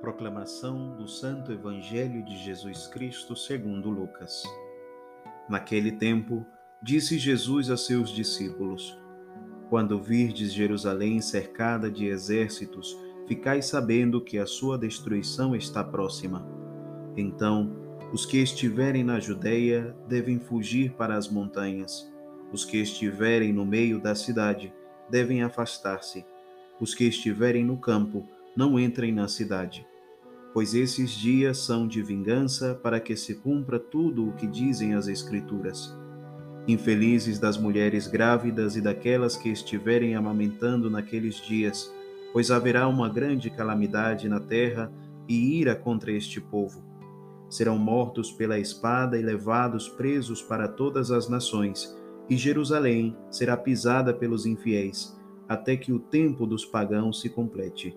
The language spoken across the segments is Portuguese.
Proclamação do Santo Evangelho de Jesus Cristo segundo Lucas. Naquele tempo, disse Jesus a seus discípulos: Quando virdes Jerusalém cercada de exércitos, ficai sabendo que a sua destruição está próxima. Então, os que estiverem na Judéia devem fugir para as montanhas. Os que estiverem no meio da cidade devem afastar-se. Os que estiverem no campo não entrem na cidade pois esses dias são de vingança para que se cumpra tudo o que dizem as Escrituras. Infelizes das mulheres grávidas e daquelas que estiverem amamentando naqueles dias, pois haverá uma grande calamidade na terra e ira contra este povo. Serão mortos pela espada e levados presos para todas as nações, e Jerusalém será pisada pelos infiéis, até que o tempo dos pagãos se complete.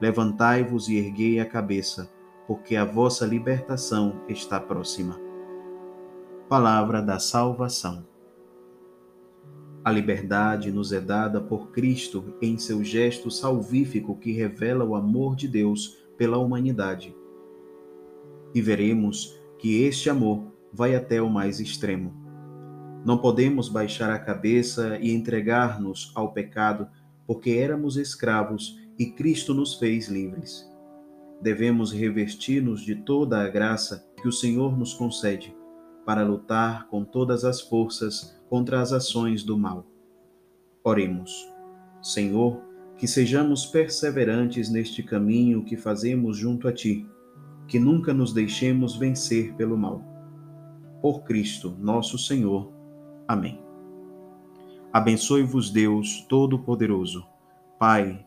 Levantai-vos e erguei a cabeça, porque a vossa libertação está próxima. Palavra da salvação. A liberdade nos é dada por Cristo em seu gesto salvífico que revela o amor de Deus pela humanidade. E veremos que este amor vai até o mais extremo. Não podemos baixar a cabeça e entregar-nos ao pecado, porque éramos escravos e Cristo nos fez livres. Devemos revestir-nos de toda a graça que o Senhor nos concede para lutar com todas as forças contra as ações do mal. Oremos. Senhor, que sejamos perseverantes neste caminho que fazemos junto a Ti, que nunca nos deixemos vencer pelo mal. Por Cristo, nosso Senhor. Amém. Abençoe-vos Deus Todo-Poderoso, Pai,